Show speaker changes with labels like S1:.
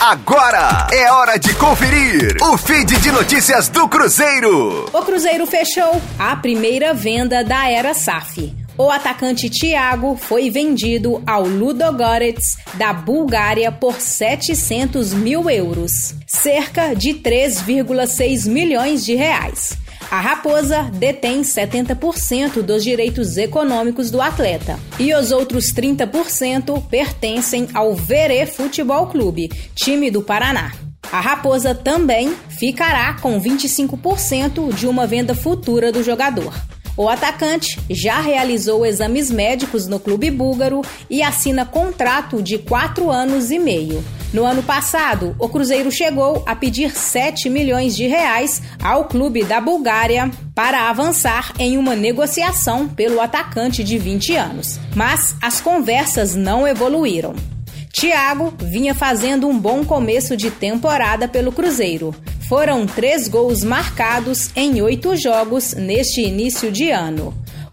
S1: Agora é hora de conferir o feed de notícias do Cruzeiro.
S2: O Cruzeiro fechou a primeira venda da era SAF. O atacante Thiago foi vendido ao Ludogorets da Bulgária por 700 mil euros, cerca de 3,6 milhões de reais. A Raposa detém 70% dos direitos econômicos do atleta e os outros 30% pertencem ao Verê Futebol Clube, time do Paraná. A Raposa também ficará com 25% de uma venda futura do jogador. O atacante já realizou exames médicos no clube búlgaro e assina contrato de quatro anos e meio. No ano passado, o Cruzeiro chegou a pedir 7 milhões de reais ao clube da Bulgária para avançar em uma negociação pelo atacante de 20 anos. Mas as conversas não evoluíram. Thiago vinha fazendo um bom começo de temporada pelo Cruzeiro. Foram três gols marcados em oito jogos neste início de ano.